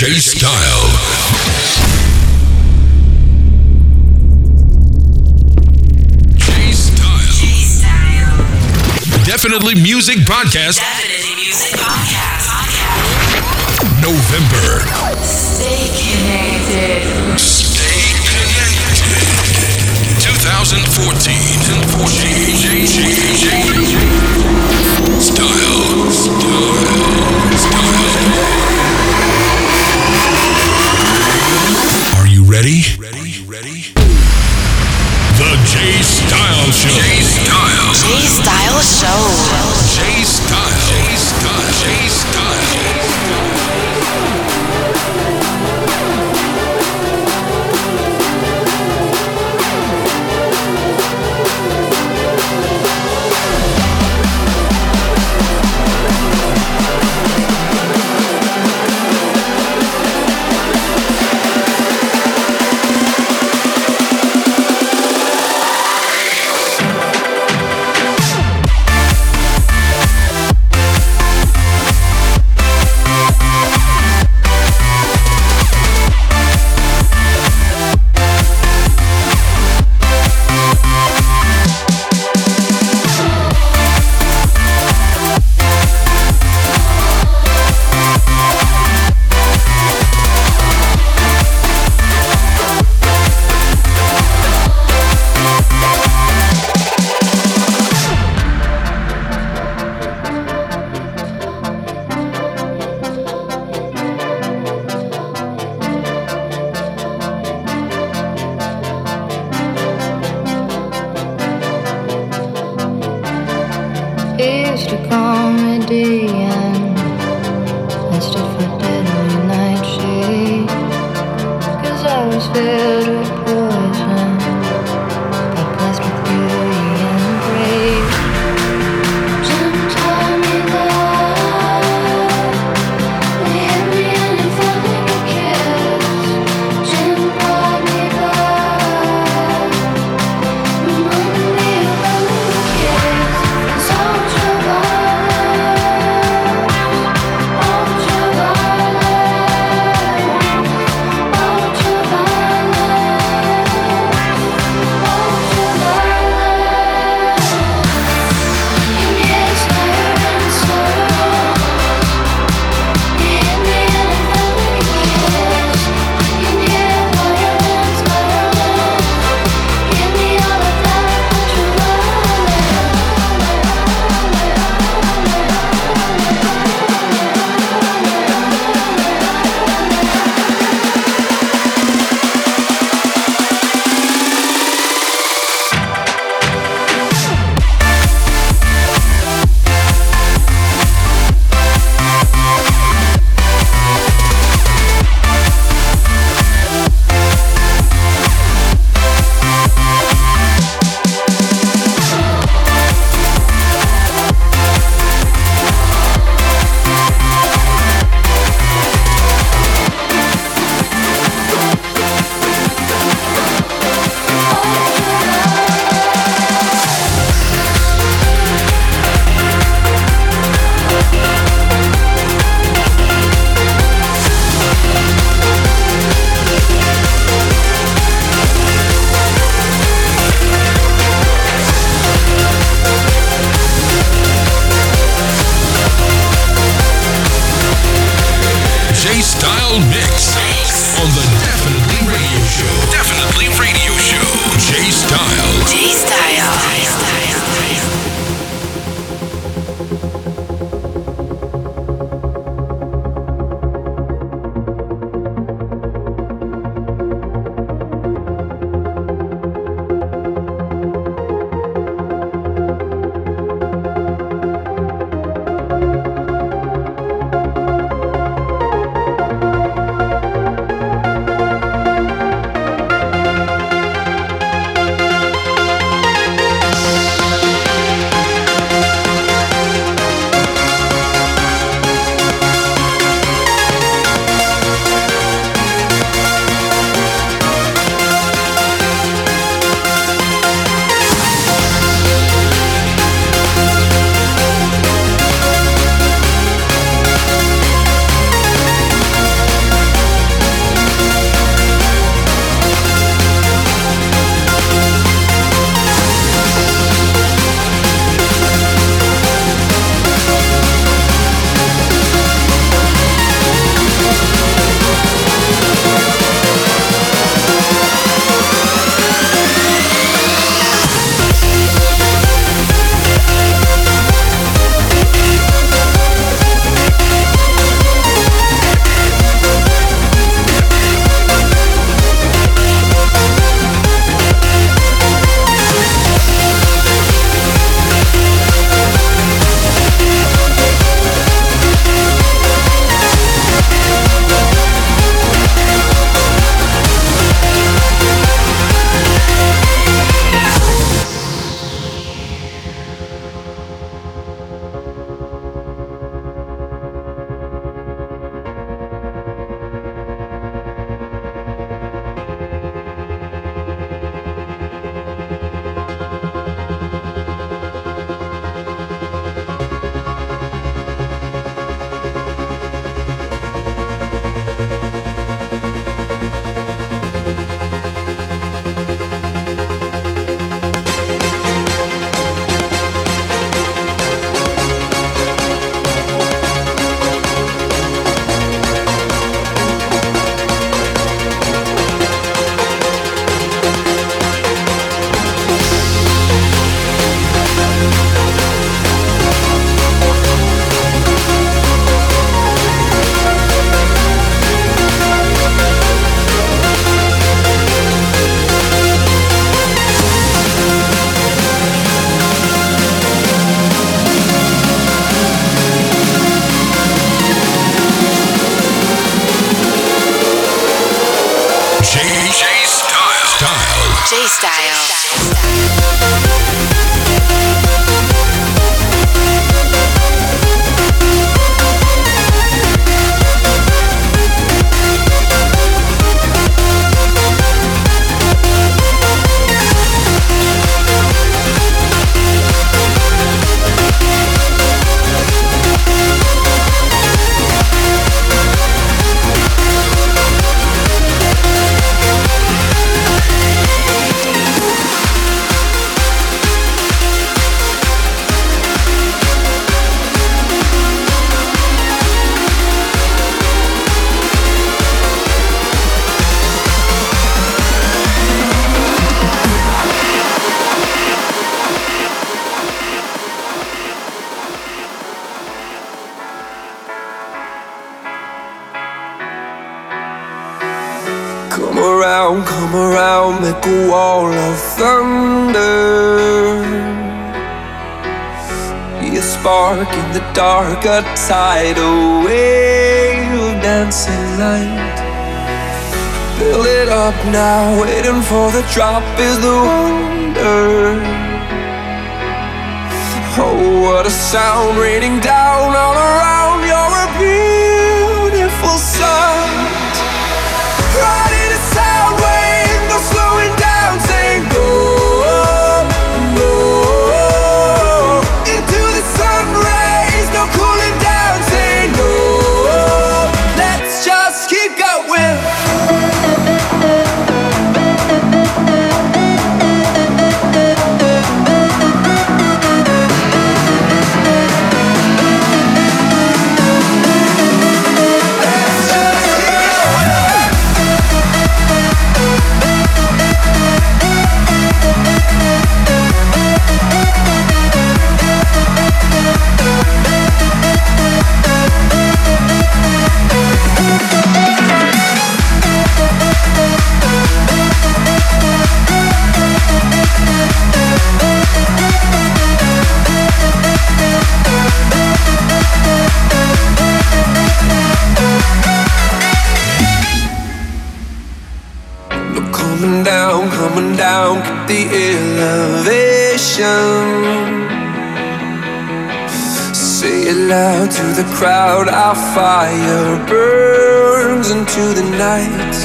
J Style. Definitely Music Podcast. Definitely Music Podcast. podcast. November. Stay connected. Stay connected. 2014. 2014. Style. Style. Style. ready? Ready? Ready? The J Style Show. J Style. J Style Show. J Style. J Style. J Style. is to comedy. Thunder. A spark in the dark, a tidal wave of dancing light. Fill it up now, waiting for the drop is the wonder. Oh, what a sound raining down all around. You're a beautiful sight. Down, the elevation. Say it loud to the crowd, our fire burns into the night.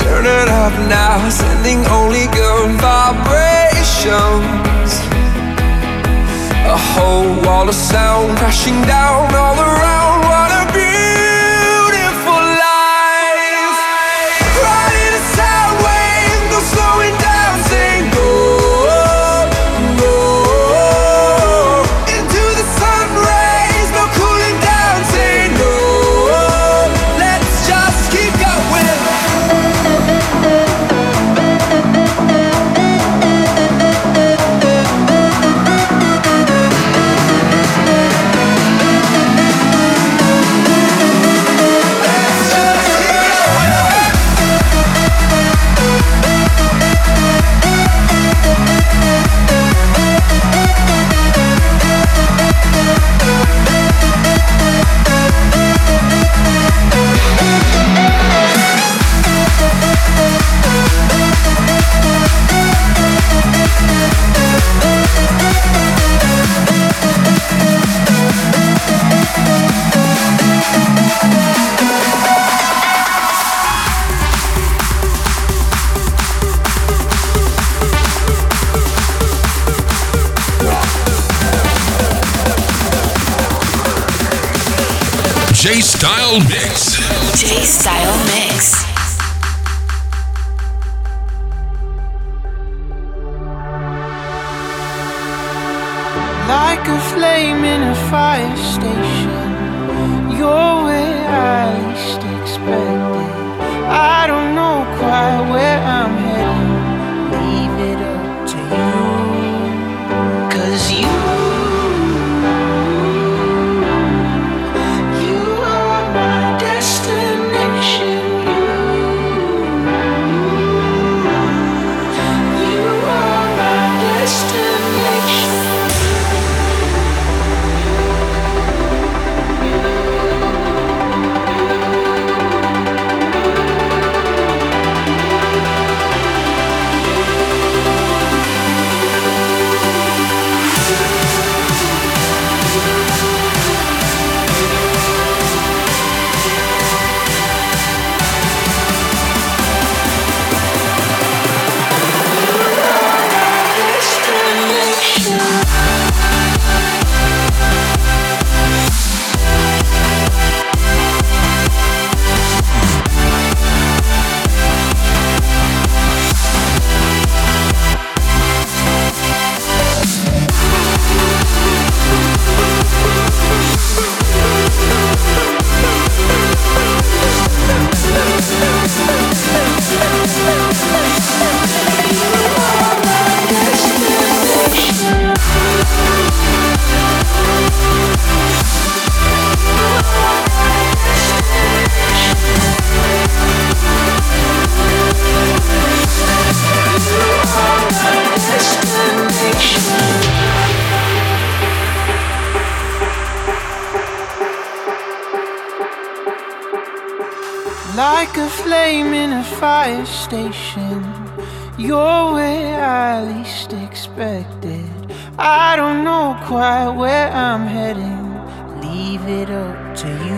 Turn it up now, sending only good vibrations. A whole wall of sound crashing down all around. Style Mix. J Style Mix. Like a flame in a fire station, you're where Like a flame in a fire station, you're where I least expected. I don't know quite where I'm heading, leave it up to you.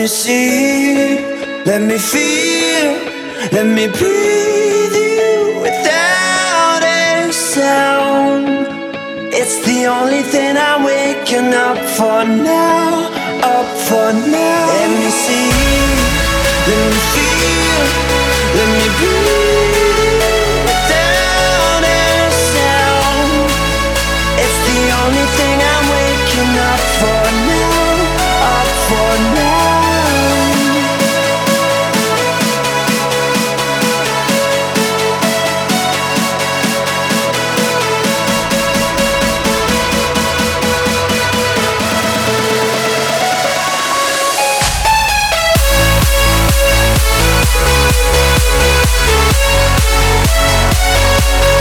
Me see, let me feel, let me breathe you without a sound. It's the only thing I'm waking up for now, up for now. Let me see, let me feel, let me breathe you without a sound. It's the only thing I'm waking up for now, up for now.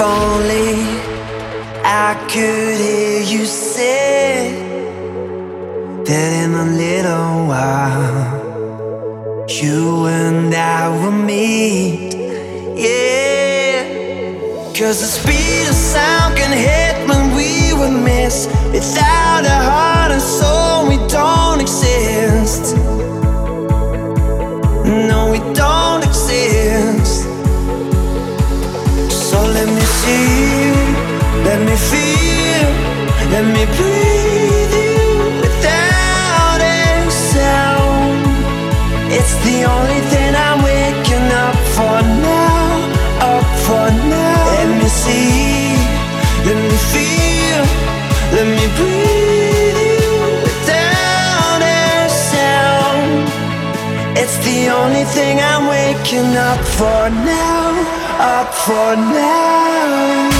If only I could hear you say that in a little while you and I will meet. Yeah, cause the speed of sound can hit when we would miss. Without a heart and soul, we don't exist. Thing I'm waking up for now, up for now.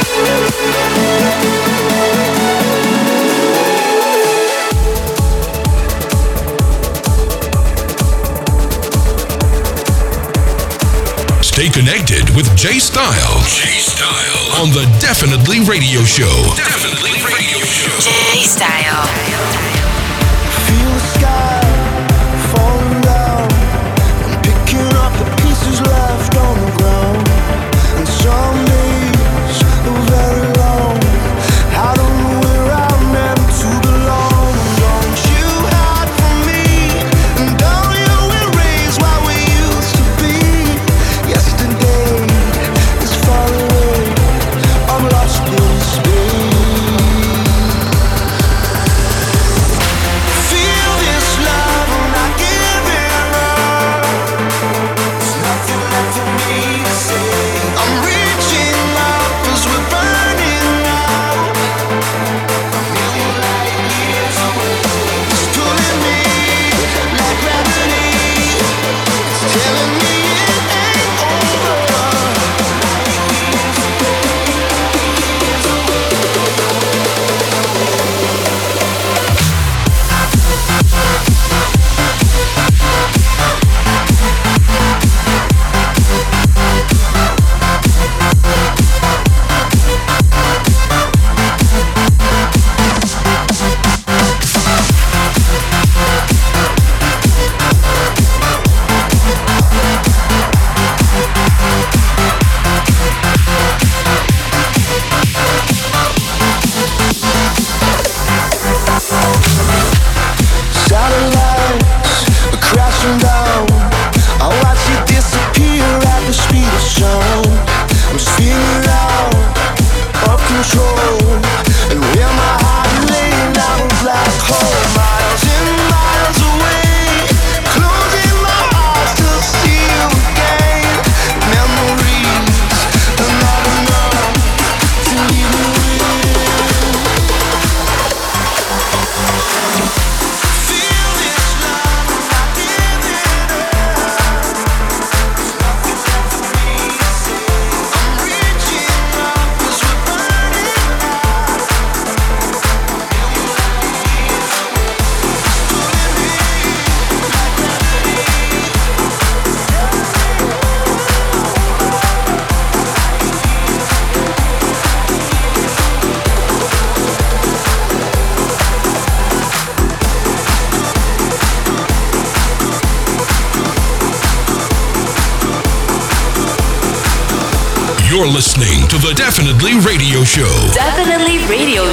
Stay connected with Jay Style. Jay Style on the Definitely Radio Show. Definitely Radio Show. Jay Style.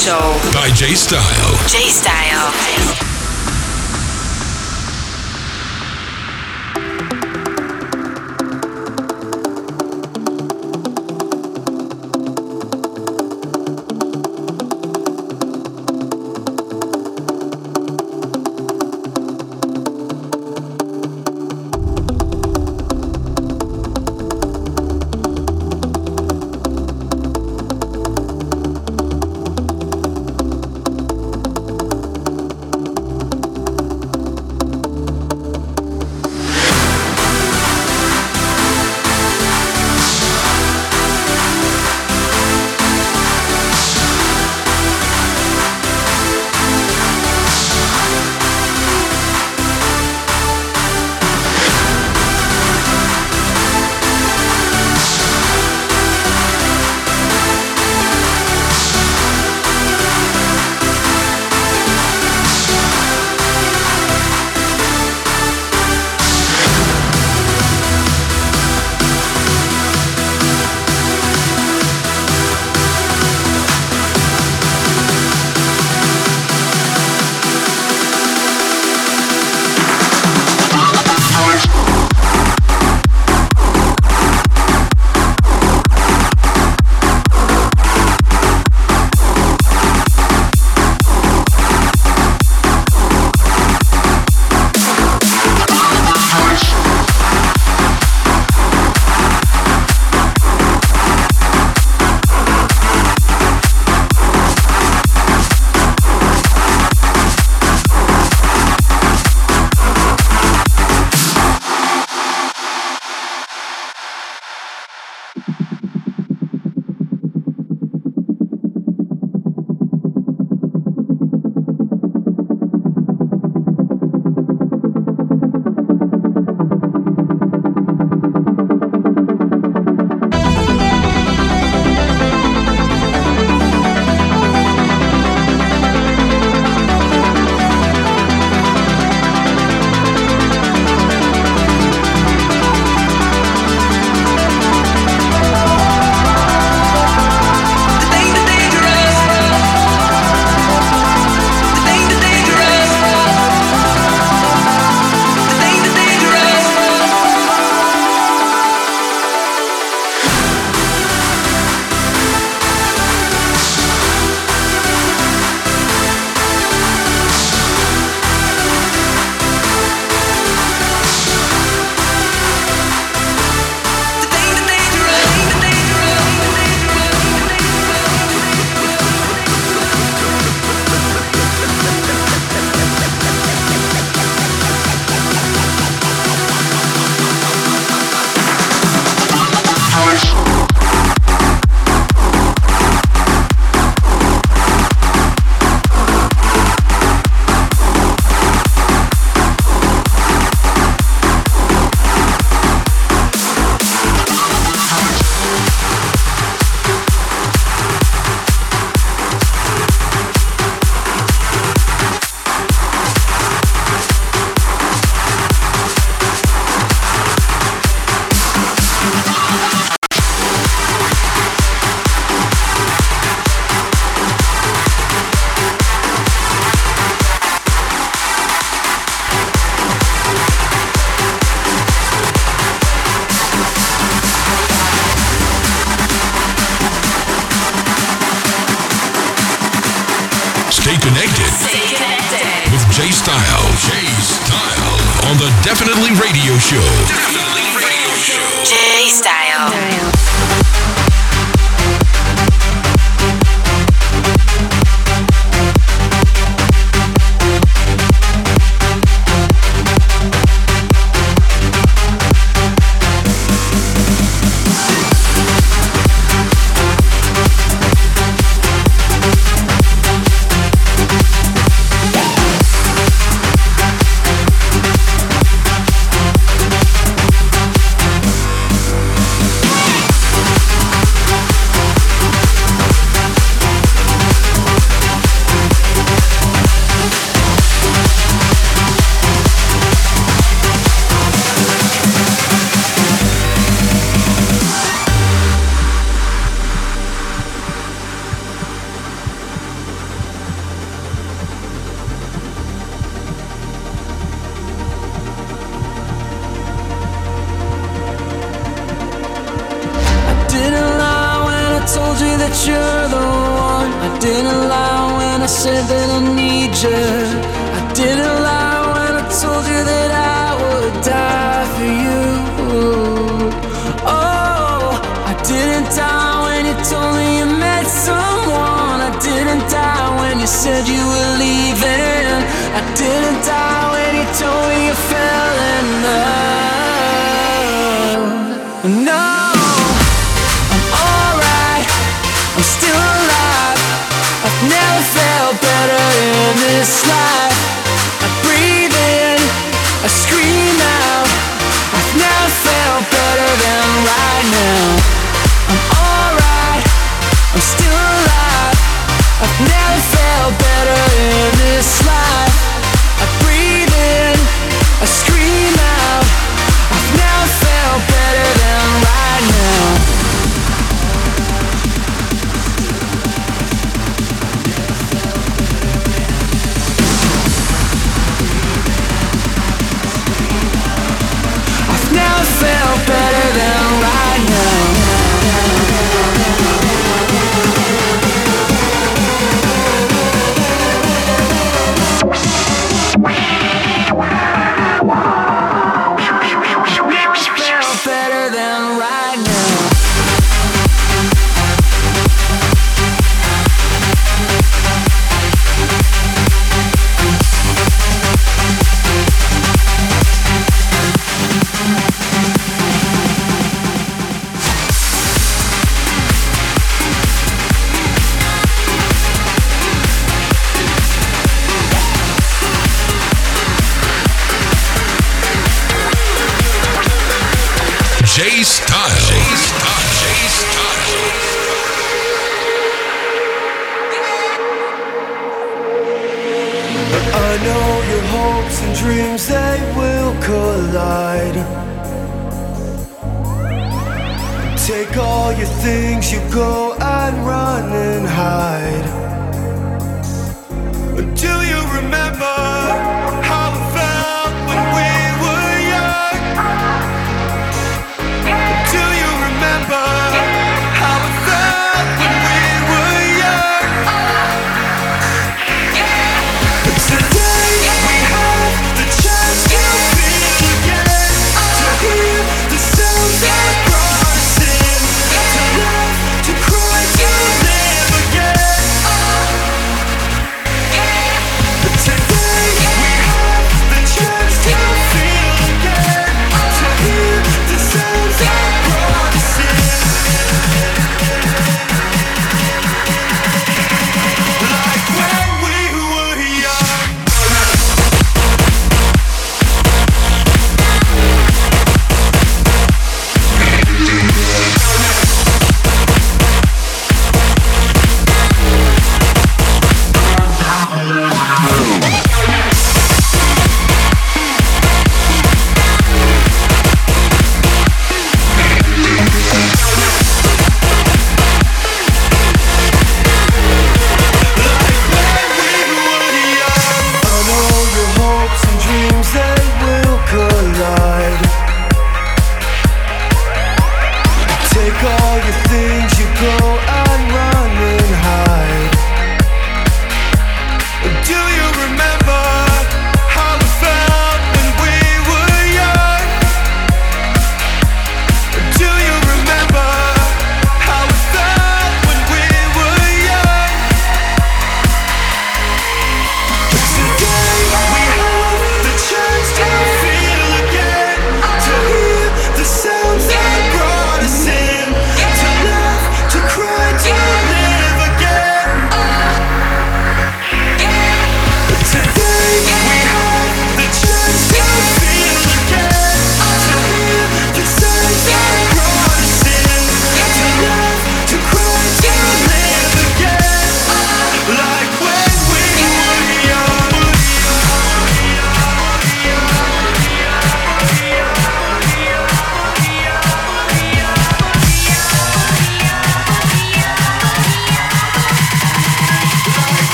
Show. by Jay Style.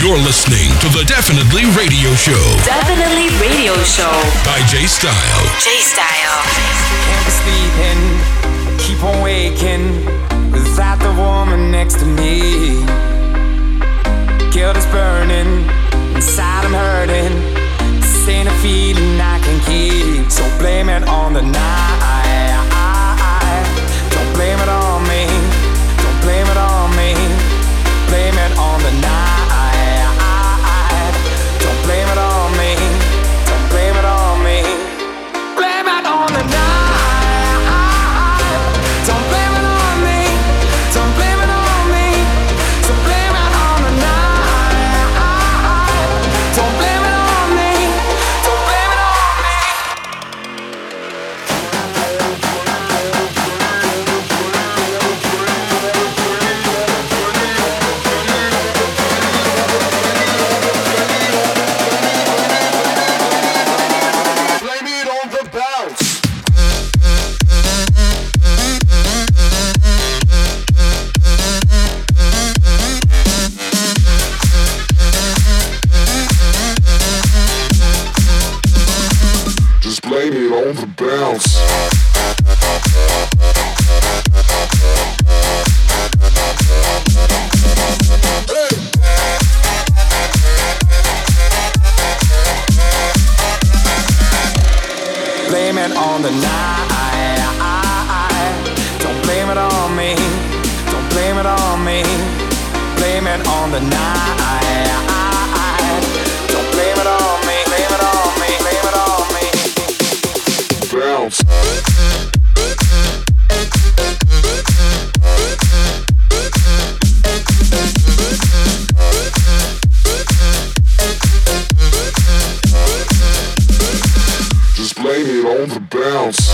You're listening to the Definitely Radio Show. Definitely Radio Show. By J Style. J Style. Can't be sleeping, keep on waking without the woman next to me. Guilt is burning, inside I'm hurting. This ain't a feeling I can keep. So blame it on the night. Don't blame it on bounce.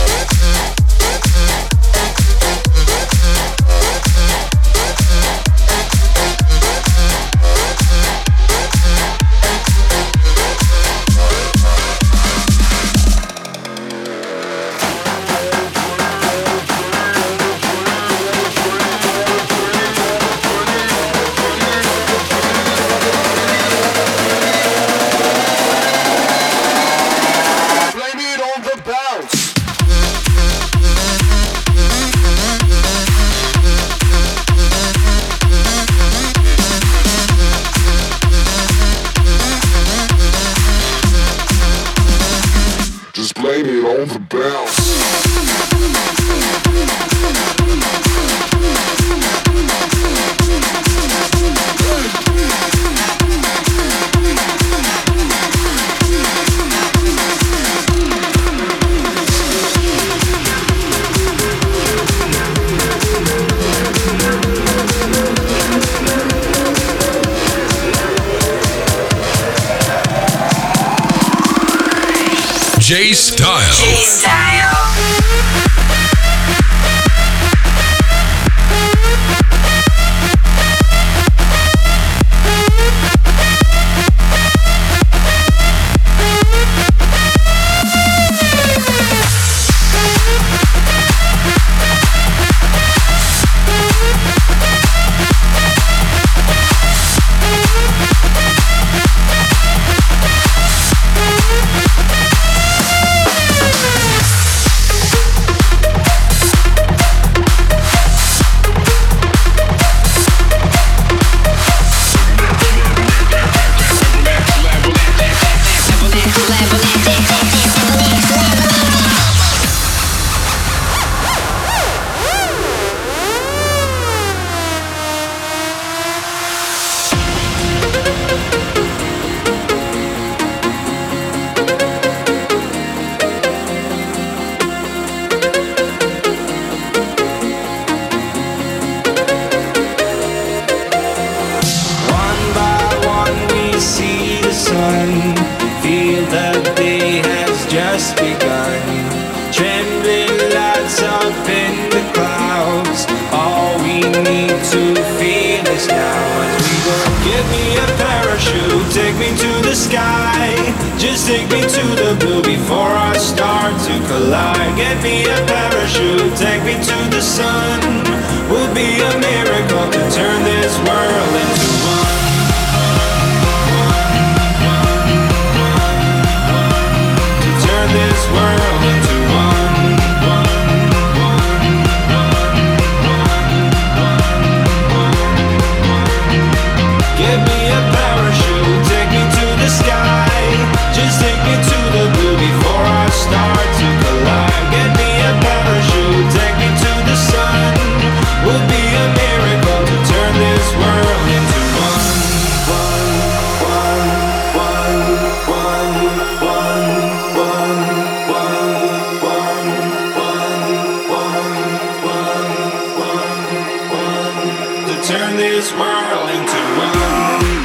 to turn this world into one.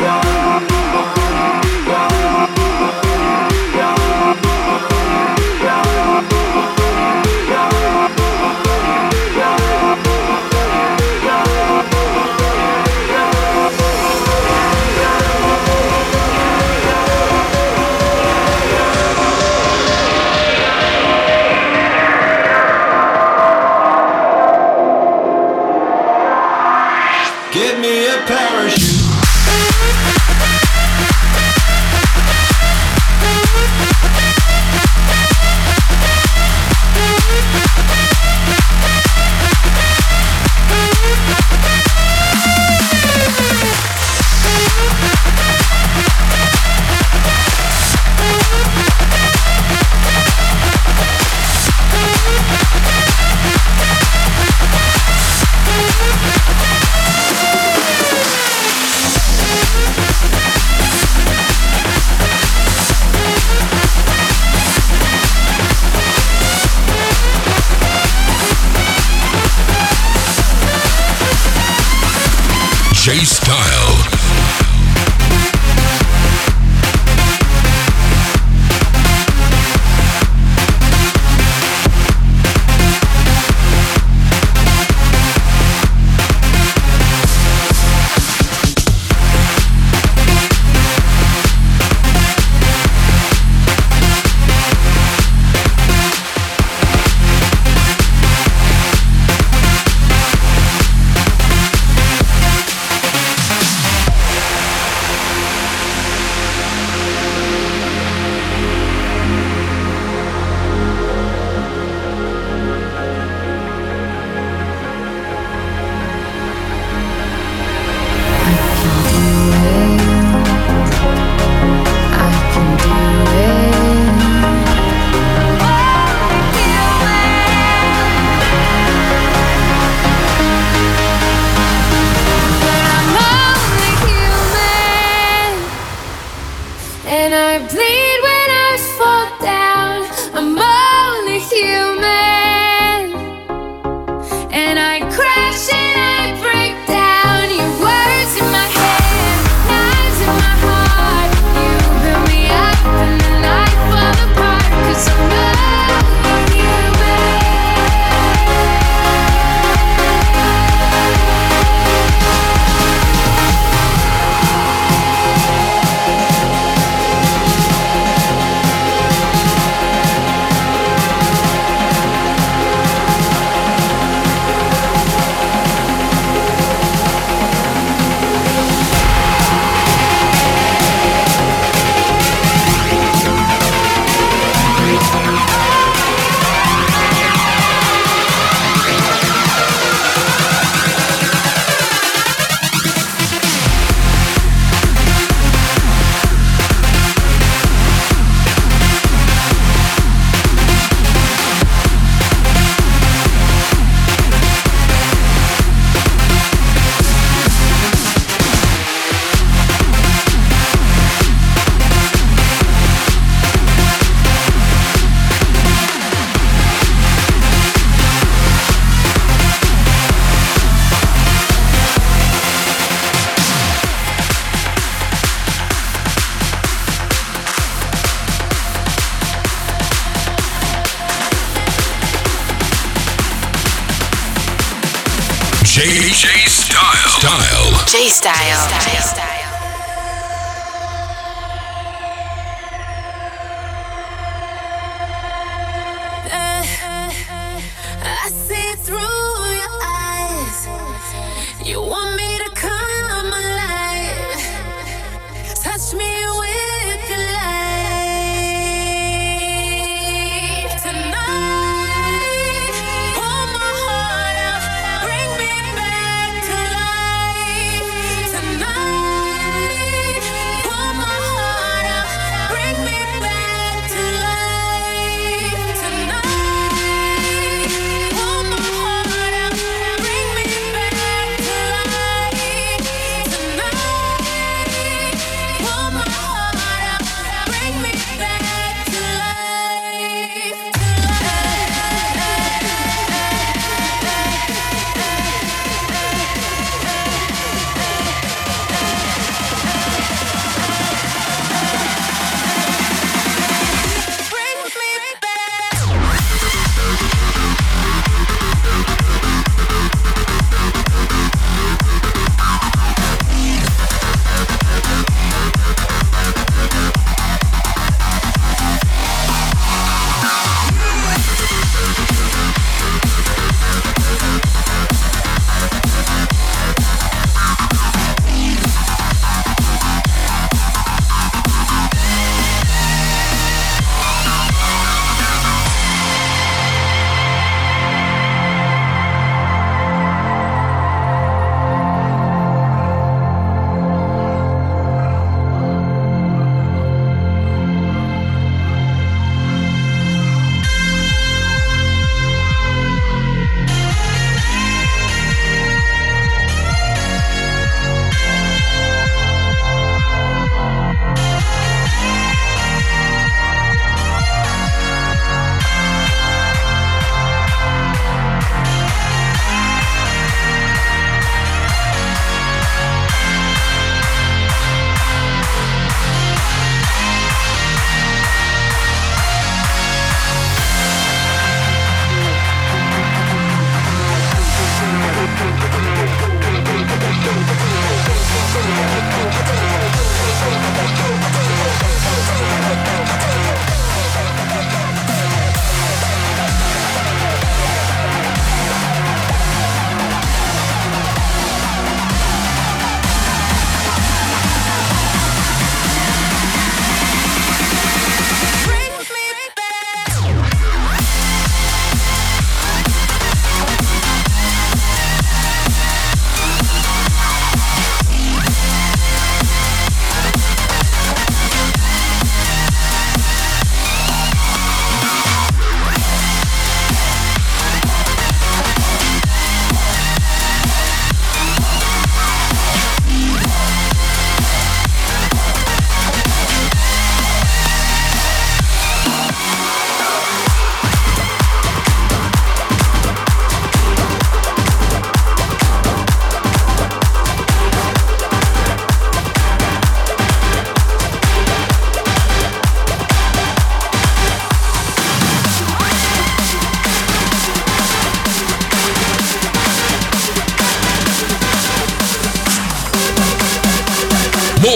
J Style. Style. J Style. J Style.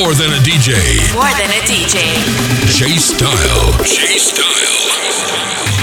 More than a DJ. More than a DJ. J Style. J Style.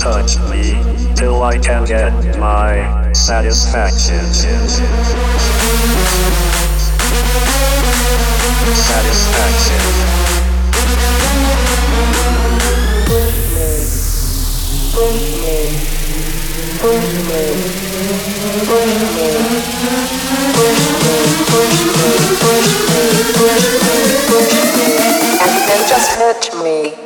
Touch me till I can get my satisfaction. Satisfaction. And they just hurt me.